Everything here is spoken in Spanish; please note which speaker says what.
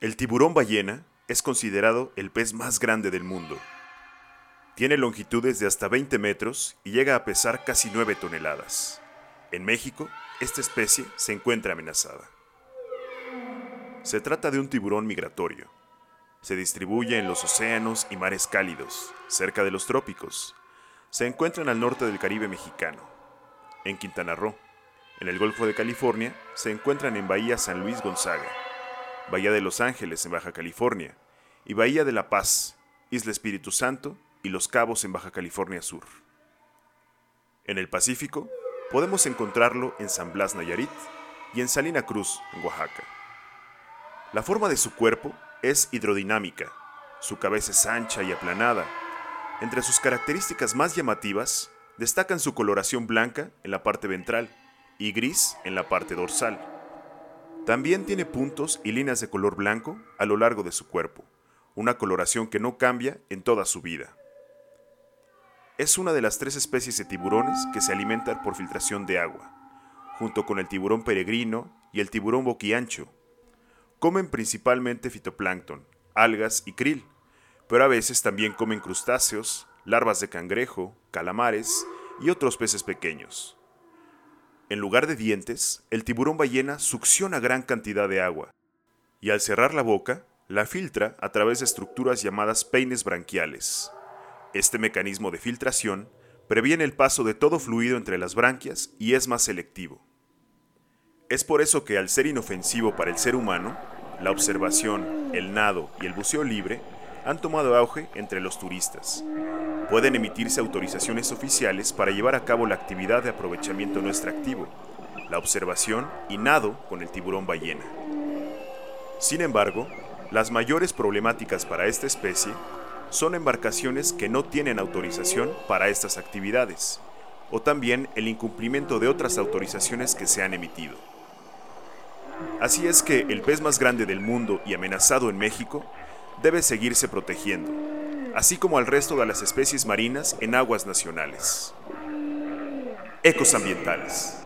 Speaker 1: El tiburón ballena es considerado el pez más grande del mundo. Tiene longitudes de hasta 20 metros y llega a pesar casi 9 toneladas. En México, esta especie se encuentra amenazada. Se trata de un tiburón migratorio. Se distribuye en los océanos y mares cálidos, cerca de los trópicos. Se encuentran al norte del Caribe mexicano. En Quintana Roo, en el Golfo de California, se encuentran en Bahía San Luis Gonzaga Bahía de Los Ángeles en Baja California, y Bahía de La Paz, Isla Espíritu Santo y Los Cabos en Baja California Sur. En el Pacífico, podemos encontrarlo en San Blas Nayarit y en Salina Cruz, en Oaxaca. La forma de su cuerpo es hidrodinámica, su cabeza es ancha y aplanada. Entre sus características más llamativas destacan su coloración blanca en la parte ventral y gris en la parte dorsal. También tiene puntos y líneas de color blanco a lo largo de su cuerpo, una coloración que no cambia en toda su vida. Es una de las tres especies de tiburones que se alimentan por filtración de agua, junto con el tiburón peregrino y el tiburón boquiancho. Comen principalmente fitoplancton, algas y krill, pero a veces también comen crustáceos, larvas de cangrejo, calamares y otros peces pequeños. En lugar de dientes, el tiburón ballena succiona gran cantidad de agua y al cerrar la boca, la filtra a través de estructuras llamadas peines branquiales. Este mecanismo de filtración previene el paso de todo fluido entre las branquias y es más selectivo. Es por eso que al ser inofensivo para el ser humano, la observación, el nado y el buceo libre han tomado auge entre los turistas, pueden emitirse autorizaciones oficiales para llevar a cabo la actividad de aprovechamiento no extractivo, la observación y nado con el tiburón ballena. Sin embargo, las mayores problemáticas para esta especie son embarcaciones que no tienen autorización para estas actividades, o también el incumplimiento de otras autorizaciones que se han emitido. Así es que el pez más grande del mundo y amenazado en México debe seguirse protegiendo, así como al resto de las especies marinas en aguas nacionales. Ecos ambientales.